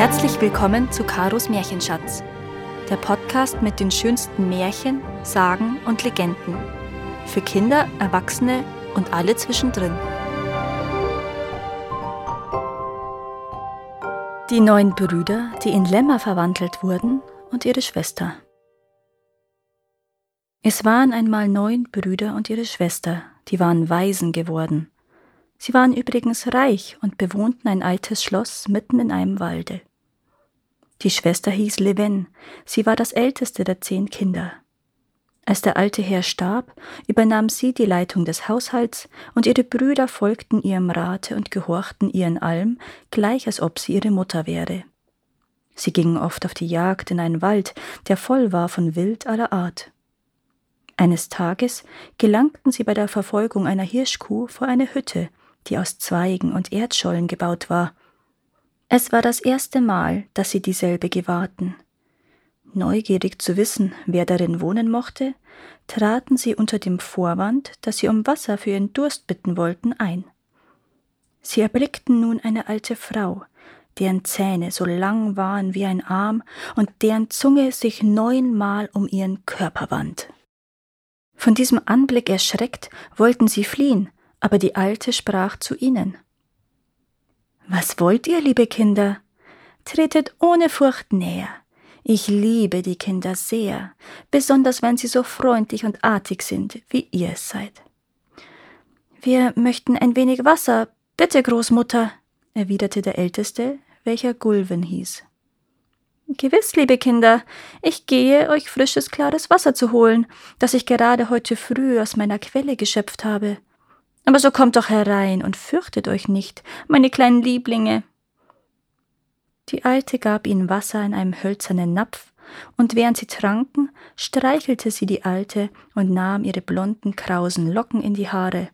Herzlich willkommen zu Karos Märchenschatz, der Podcast mit den schönsten Märchen, Sagen und Legenden. Für Kinder, Erwachsene und alle zwischendrin. Die neun Brüder, die in Lämmer verwandelt wurden, und ihre Schwester. Es waren einmal neun Brüder und ihre Schwester, die waren Waisen geworden. Sie waren übrigens reich und bewohnten ein altes Schloss mitten in einem Walde. Die Schwester hieß Leven, sie war das älteste der zehn Kinder. Als der alte Herr starb, übernahm sie die Leitung des Haushalts, und ihre Brüder folgten ihrem Rate und gehorchten ihr in allem, gleich als ob sie ihre Mutter wäre. Sie gingen oft auf die Jagd in einen Wald, der voll war von Wild aller Art. Eines Tages gelangten sie bei der Verfolgung einer Hirschkuh vor eine Hütte, die aus Zweigen und Erdschollen gebaut war. Es war das erste Mal, dass sie dieselbe gewahrten. Neugierig zu wissen, wer darin wohnen mochte, traten sie unter dem Vorwand, dass sie um Wasser für ihren Durst bitten wollten, ein. Sie erblickten nun eine alte Frau, deren Zähne so lang waren wie ein Arm und deren Zunge sich neunmal um ihren Körper wand. Von diesem Anblick erschreckt wollten sie fliehen, aber die Alte sprach zu ihnen. Was wollt ihr, liebe Kinder? Tretet ohne Furcht näher. Ich liebe die Kinder sehr, besonders wenn sie so freundlich und artig sind, wie ihr es seid. Wir möchten ein wenig Wasser, bitte, Großmutter, erwiderte der Älteste, welcher Gulven hieß. Gewiss, liebe Kinder, ich gehe, euch frisches, klares Wasser zu holen, das ich gerade heute früh aus meiner Quelle geschöpft habe. Aber so kommt doch herein und fürchtet euch nicht, meine kleinen Lieblinge. Die Alte gab ihnen Wasser in einem hölzernen Napf, und während sie tranken, streichelte sie die Alte und nahm ihre blonden, krausen Locken in die Haare.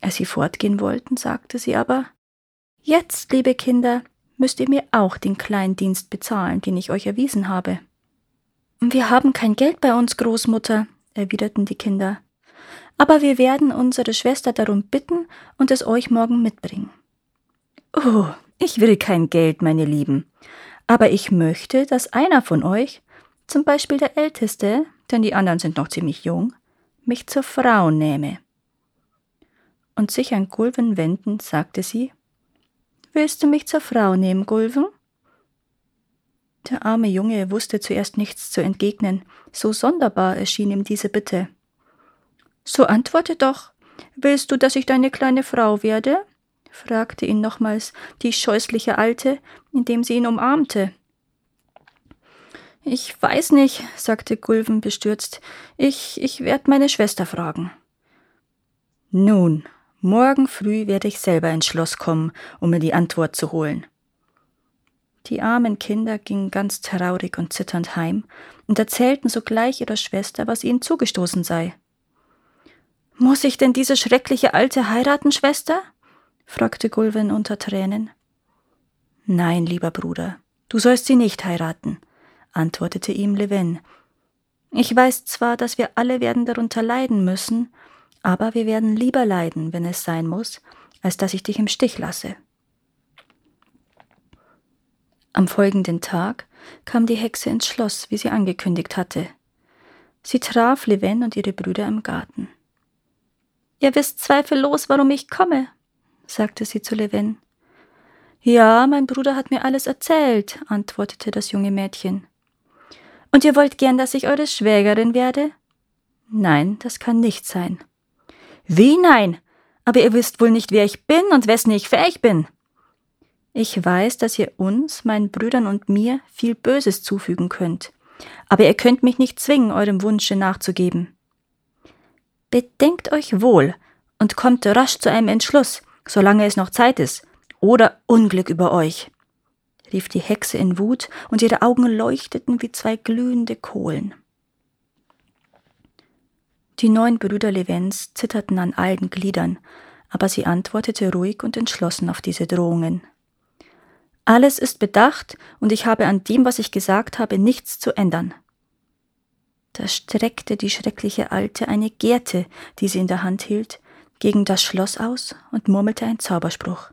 Als sie fortgehen wollten, sagte sie aber Jetzt, liebe Kinder, müsst ihr mir auch den kleinen Dienst bezahlen, den ich euch erwiesen habe. Wir haben kein Geld bei uns, Großmutter, erwiderten die Kinder aber wir werden unsere Schwester darum bitten und es euch morgen mitbringen. Oh, ich will kein Geld, meine Lieben, aber ich möchte, dass einer von euch, zum Beispiel der Älteste, denn die anderen sind noch ziemlich jung, mich zur Frau nähme. Und sich an Gulven wendend, sagte sie, Willst du mich zur Frau nehmen, Gulven? Der arme Junge wusste zuerst nichts zu entgegnen, so sonderbar erschien ihm diese Bitte. So antworte doch. Willst du, dass ich deine kleine Frau werde? fragte ihn nochmals die scheußliche Alte, indem sie ihn umarmte. Ich weiß nicht, sagte Gulven bestürzt. Ich, ich werde meine Schwester fragen. Nun, morgen früh werde ich selber ins Schloss kommen, um mir die Antwort zu holen. Die armen Kinder gingen ganz traurig und zitternd heim und erzählten sogleich ihrer Schwester, was ihnen zugestoßen sei. Muss ich denn diese schreckliche Alte heiraten, Schwester? fragte Gulven unter Tränen. Nein, lieber Bruder, du sollst sie nicht heiraten, antwortete ihm Leven. Ich weiß zwar, dass wir alle werden darunter leiden müssen, aber wir werden lieber leiden, wenn es sein muss, als dass ich dich im Stich lasse. Am folgenden Tag kam die Hexe ins Schloss, wie sie angekündigt hatte. Sie traf Leven und ihre Brüder im Garten. Ihr wisst zweifellos, warum ich komme, sagte sie zu Levin. Ja, mein Bruder hat mir alles erzählt, antwortete das junge Mädchen. Und ihr wollt gern, dass ich eure Schwägerin werde? Nein, das kann nicht sein. Wie nein? Aber ihr wisst wohl nicht, wer ich bin und wessen ich fähig bin. Ich weiß, dass ihr uns, meinen Brüdern und mir viel Böses zufügen könnt. Aber ihr könnt mich nicht zwingen, eurem Wunsche nachzugeben. Bedenkt euch wohl und kommt rasch zu einem Entschluss, solange es noch Zeit ist, oder Unglück über euch, rief die Hexe in Wut, und ihre Augen leuchteten wie zwei glühende Kohlen. Die neun Brüder Levens zitterten an allen Gliedern, aber sie antwortete ruhig und entschlossen auf diese Drohungen. Alles ist bedacht, und ich habe an dem, was ich gesagt habe, nichts zu ändern. Da streckte die schreckliche Alte eine Gerte, die sie in der Hand hielt, gegen das Schloss aus und murmelte einen Zauberspruch.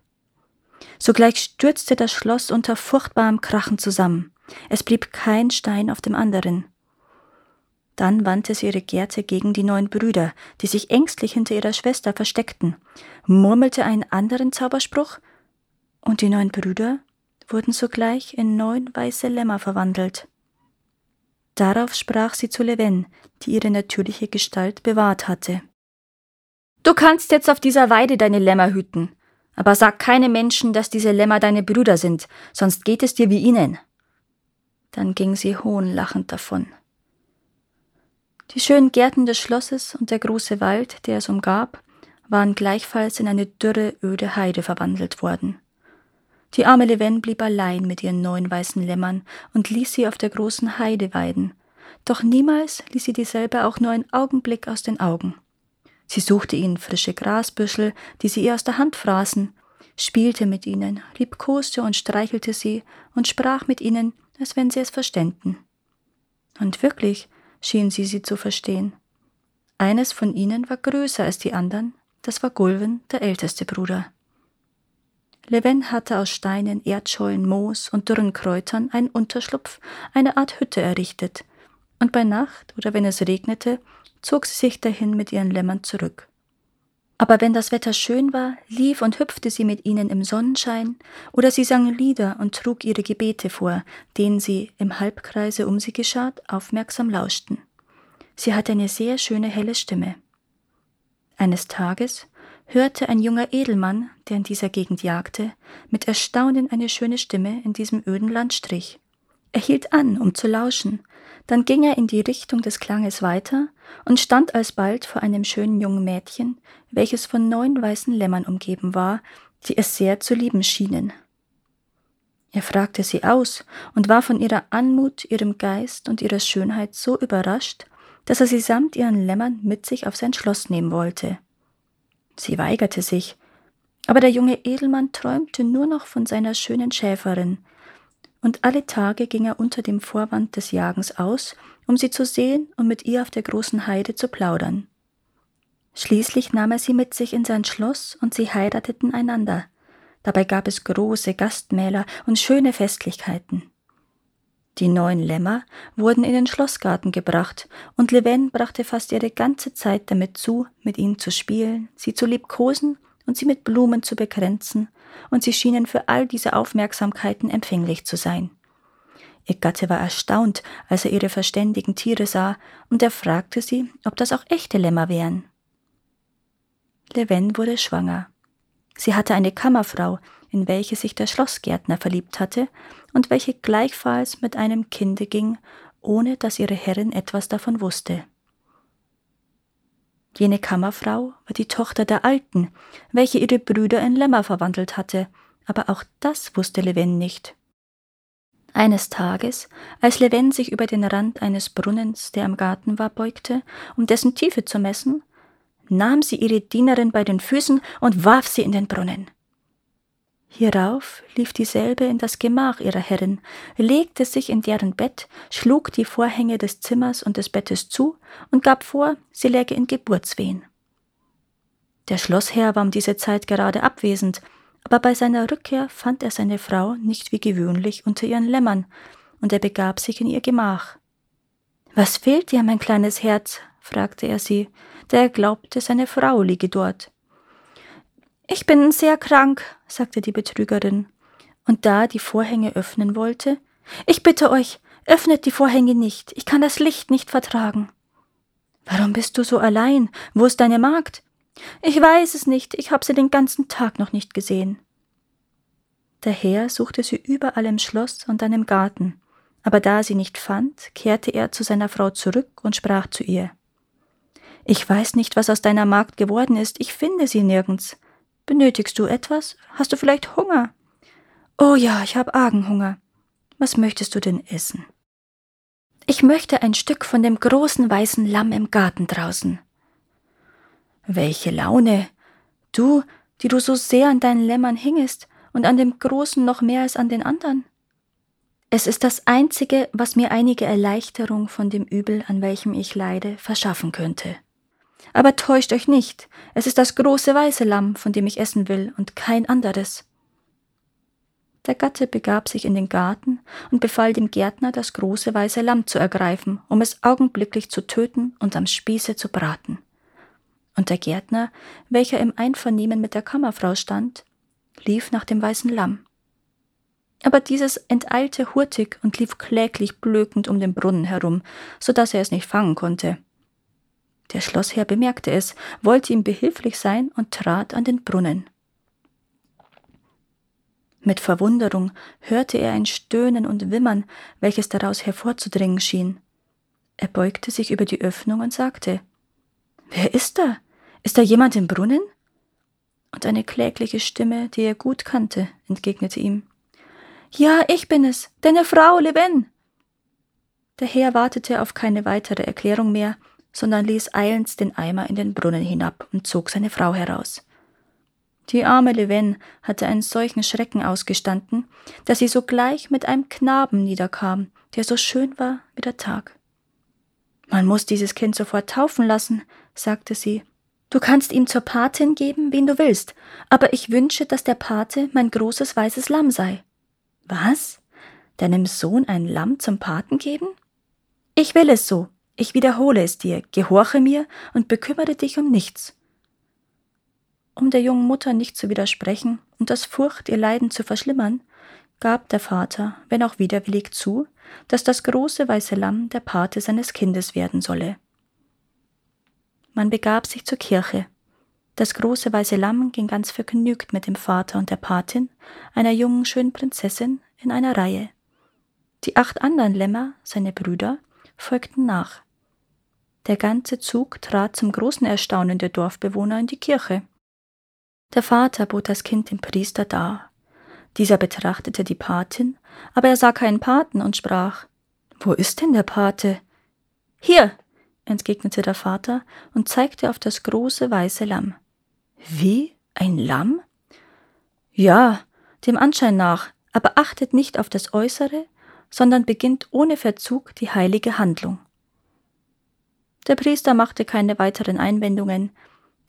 Sogleich stürzte das Schloss unter furchtbarem Krachen zusammen. Es blieb kein Stein auf dem anderen. Dann wandte sie ihre Gerte gegen die neun Brüder, die sich ängstlich hinter ihrer Schwester versteckten, murmelte einen anderen Zauberspruch, und die neun Brüder wurden sogleich in neun weiße Lämmer verwandelt. Darauf sprach sie zu Leven, die ihre natürliche Gestalt bewahrt hatte. Du kannst jetzt auf dieser Weide deine Lämmer hüten, aber sag keinem Menschen, dass diese Lämmer deine Brüder sind, sonst geht es dir wie ihnen. Dann ging sie hohnlachend davon. Die schönen Gärten des Schlosses und der große Wald, der es umgab, waren gleichfalls in eine dürre, öde Heide verwandelt worden. Die arme Leven blieb allein mit ihren neun weißen Lämmern und ließ sie auf der großen Heide weiden, doch niemals ließ sie dieselbe auch nur einen Augenblick aus den Augen. Sie suchte ihnen frische Grasbüschel, die sie ihr aus der Hand fraßen, spielte mit ihnen, liebkoste und streichelte sie und sprach mit ihnen, als wenn sie es verständen. Und wirklich schien sie sie zu verstehen. Eines von ihnen war größer als die anderen, das war Gulven, der älteste Bruder. Leven hatte aus Steinen, Erdschollen, Moos und dürren Kräutern einen Unterschlupf, eine Art Hütte errichtet, und bei Nacht oder wenn es regnete, zog sie sich dahin mit ihren Lämmern zurück. Aber wenn das Wetter schön war, lief und hüpfte sie mit ihnen im Sonnenschein, oder sie sang Lieder und trug ihre Gebete vor, denen sie im Halbkreise um sie geschart aufmerksam lauschten. Sie hatte eine sehr schöne helle Stimme. Eines Tages hörte ein junger Edelmann, der in dieser Gegend jagte, mit Erstaunen eine schöne Stimme in diesem öden Landstrich. Er hielt an, um zu lauschen, dann ging er in die Richtung des Klanges weiter und stand alsbald vor einem schönen jungen Mädchen, welches von neun weißen Lämmern umgeben war, die es sehr zu lieben schienen. Er fragte sie aus und war von ihrer Anmut, ihrem Geist und ihrer Schönheit so überrascht, dass er sie samt ihren Lämmern mit sich auf sein Schloss nehmen wollte. Sie weigerte sich, aber der junge Edelmann träumte nur noch von seiner schönen Schäferin, und alle Tage ging er unter dem Vorwand des Jagens aus, um sie zu sehen und mit ihr auf der großen Heide zu plaudern. Schließlich nahm er sie mit sich in sein Schloss und sie heirateten einander. Dabei gab es große Gastmähler und schöne Festlichkeiten. Die neuen Lämmer wurden in den Schlossgarten gebracht, und Leven brachte fast ihre ganze Zeit damit zu, mit ihnen zu spielen, sie zu liebkosen und sie mit Blumen zu bekränzen, und sie schienen für all diese Aufmerksamkeiten empfänglich zu sein. Ihr Gatte war erstaunt, als er ihre verständigen Tiere sah, und er fragte sie, ob das auch echte Lämmer wären. Leven wurde schwanger. Sie hatte eine Kammerfrau, in welche sich der Schlossgärtner verliebt hatte und welche gleichfalls mit einem Kinde ging, ohne dass ihre Herrin etwas davon wusste. Jene Kammerfrau war die Tochter der Alten, welche ihre Brüder in Lämmer verwandelt hatte, aber auch das wusste Leven nicht. Eines Tages, als Leven sich über den Rand eines Brunnens, der im Garten war, beugte, um dessen Tiefe zu messen, nahm sie ihre Dienerin bei den Füßen und warf sie in den Brunnen. Hierauf lief dieselbe in das Gemach ihrer Herrin, legte sich in deren Bett, schlug die Vorhänge des Zimmers und des Bettes zu und gab vor, sie läge in Geburtswehen. Der Schlossherr war um diese Zeit gerade abwesend, aber bei seiner Rückkehr fand er seine Frau nicht wie gewöhnlich unter ihren Lämmern, und er begab sich in ihr Gemach. Was fehlt dir, mein kleines Herz? Fragte er sie, da er glaubte, seine Frau liege dort. Ich bin sehr krank, sagte die Betrügerin, und da die Vorhänge öffnen wollte, ich bitte euch, öffnet die Vorhänge nicht, ich kann das Licht nicht vertragen. Warum bist du so allein? Wo ist deine Magd? Ich weiß es nicht, ich habe sie den ganzen Tag noch nicht gesehen. Der Herr suchte sie überall im Schloss und dann im Garten, aber da sie nicht fand, kehrte er zu seiner Frau zurück und sprach zu ihr Ich weiß nicht, was aus deiner Magd geworden ist, ich finde sie nirgends. Benötigst du etwas? Hast du vielleicht Hunger? Oh ja, ich habe argen Hunger. Was möchtest du denn essen? Ich möchte ein Stück von dem großen weißen Lamm im Garten draußen. Welche Laune! Du, die du so sehr an deinen Lämmern hingest und an dem Großen noch mehr als an den anderen. Es ist das Einzige, was mir einige Erleichterung von dem Übel, an welchem ich leide, verschaffen könnte. Aber täuscht euch nicht, es ist das große weiße Lamm, von dem ich essen will, und kein anderes. Der Gatte begab sich in den Garten und befahl dem Gärtner, das große weiße Lamm zu ergreifen, um es augenblicklich zu töten und am Spieße zu braten. Und der Gärtner, welcher im Einvernehmen mit der Kammerfrau stand, lief nach dem weißen Lamm. Aber dieses enteilte hurtig und lief kläglich blökend um den Brunnen herum, so dass er es nicht fangen konnte. Der Schlossherr bemerkte es, wollte ihm behilflich sein und trat an den Brunnen. Mit Verwunderung hörte er ein Stöhnen und Wimmern, welches daraus hervorzudringen schien. Er beugte sich über die Öffnung und sagte Wer ist da? Ist da jemand im Brunnen? Und eine klägliche Stimme, die er gut kannte, entgegnete ihm Ja, ich bin es, deine Frau Leven. Der Herr wartete auf keine weitere Erklärung mehr, sondern ließ eilends den Eimer in den Brunnen hinab und zog seine Frau heraus. Die arme Leven hatte einen solchen Schrecken ausgestanden, dass sie sogleich mit einem Knaben niederkam, der so schön war wie der Tag. Man muss dieses Kind sofort taufen lassen, sagte sie. Du kannst ihm zur Patin geben, wen du willst, aber ich wünsche, dass der Pate mein großes weißes Lamm sei. Was? Deinem Sohn ein Lamm zum Paten geben? Ich will es so. Ich wiederhole es dir, gehorche mir und bekümmere dich um nichts. Um der jungen Mutter nicht zu widersprechen und das Furcht, ihr Leiden zu verschlimmern, gab der Vater, wenn auch widerwillig, zu, dass das große weiße Lamm der Pate seines Kindes werden solle. Man begab sich zur Kirche. Das große weiße Lamm ging ganz vergnügt mit dem Vater und der Patin, einer jungen schönen Prinzessin, in einer Reihe. Die acht anderen Lämmer, seine Brüder, folgten nach. Der ganze Zug trat zum großen Erstaunen der Dorfbewohner in die Kirche. Der Vater bot das Kind dem Priester dar. Dieser betrachtete die Patin, aber er sah keinen Paten und sprach Wo ist denn der Pate? Hier, entgegnete der Vater und zeigte auf das große weiße Lamm. Wie? Ein Lamm? Ja, dem Anschein nach, aber achtet nicht auf das Äußere, sondern beginnt ohne Verzug die heilige Handlung. Der Priester machte keine weiteren Einwendungen,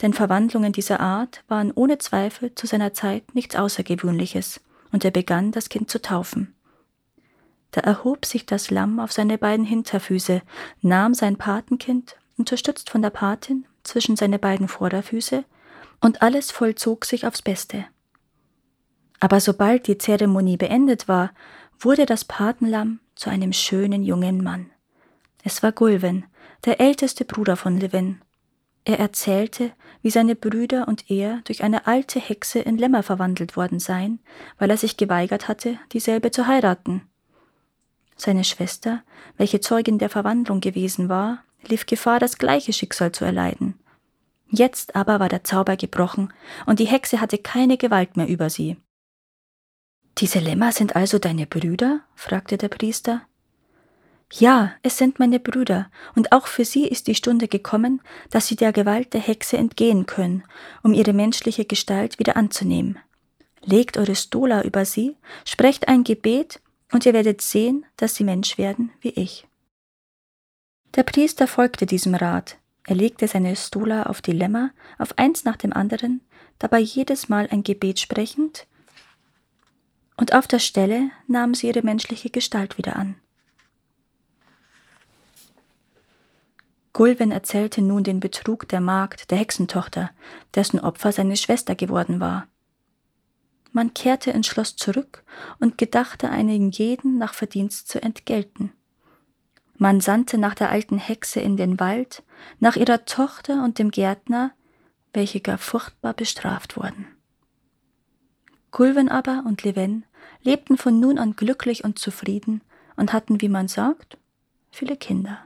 denn Verwandlungen dieser Art waren ohne Zweifel zu seiner Zeit nichts Außergewöhnliches, und er begann, das Kind zu taufen. Da erhob sich das Lamm auf seine beiden Hinterfüße, nahm sein Patenkind, unterstützt von der Patin, zwischen seine beiden Vorderfüße, und alles vollzog sich aufs Beste. Aber sobald die Zeremonie beendet war, wurde das Patenlamm zu einem schönen jungen Mann. Es war Gulven, der älteste Bruder von Levin, er erzählte, wie seine Brüder und er durch eine alte Hexe in Lämmer verwandelt worden seien, weil er sich geweigert hatte, dieselbe zu heiraten. Seine Schwester, welche Zeugin der Verwandlung gewesen war, lief Gefahr, das gleiche Schicksal zu erleiden. Jetzt aber war der Zauber gebrochen, und die Hexe hatte keine Gewalt mehr über sie. Diese Lämmer sind also deine Brüder? fragte der Priester. Ja, es sind meine Brüder, und auch für sie ist die Stunde gekommen, dass sie der Gewalt der Hexe entgehen können, um ihre menschliche Gestalt wieder anzunehmen. Legt eure Stola über sie, sprecht ein Gebet, und ihr werdet sehen, dass sie Mensch werden wie ich. Der Priester folgte diesem Rat. Er legte seine Stola auf die Lämmer, auf eins nach dem anderen, dabei jedes Mal ein Gebet sprechend, und auf der Stelle nahmen sie ihre menschliche Gestalt wieder an. Gulven erzählte nun den Betrug der Magd, der Hexentochter, dessen Opfer seine Schwester geworden war. Man kehrte ins Schloss zurück und gedachte einen jeden nach Verdienst zu entgelten. Man sandte nach der alten Hexe in den Wald, nach ihrer Tochter und dem Gärtner, welche gar furchtbar bestraft wurden. Gulven aber und Leven lebten von nun an glücklich und zufrieden und hatten, wie man sagt, viele Kinder.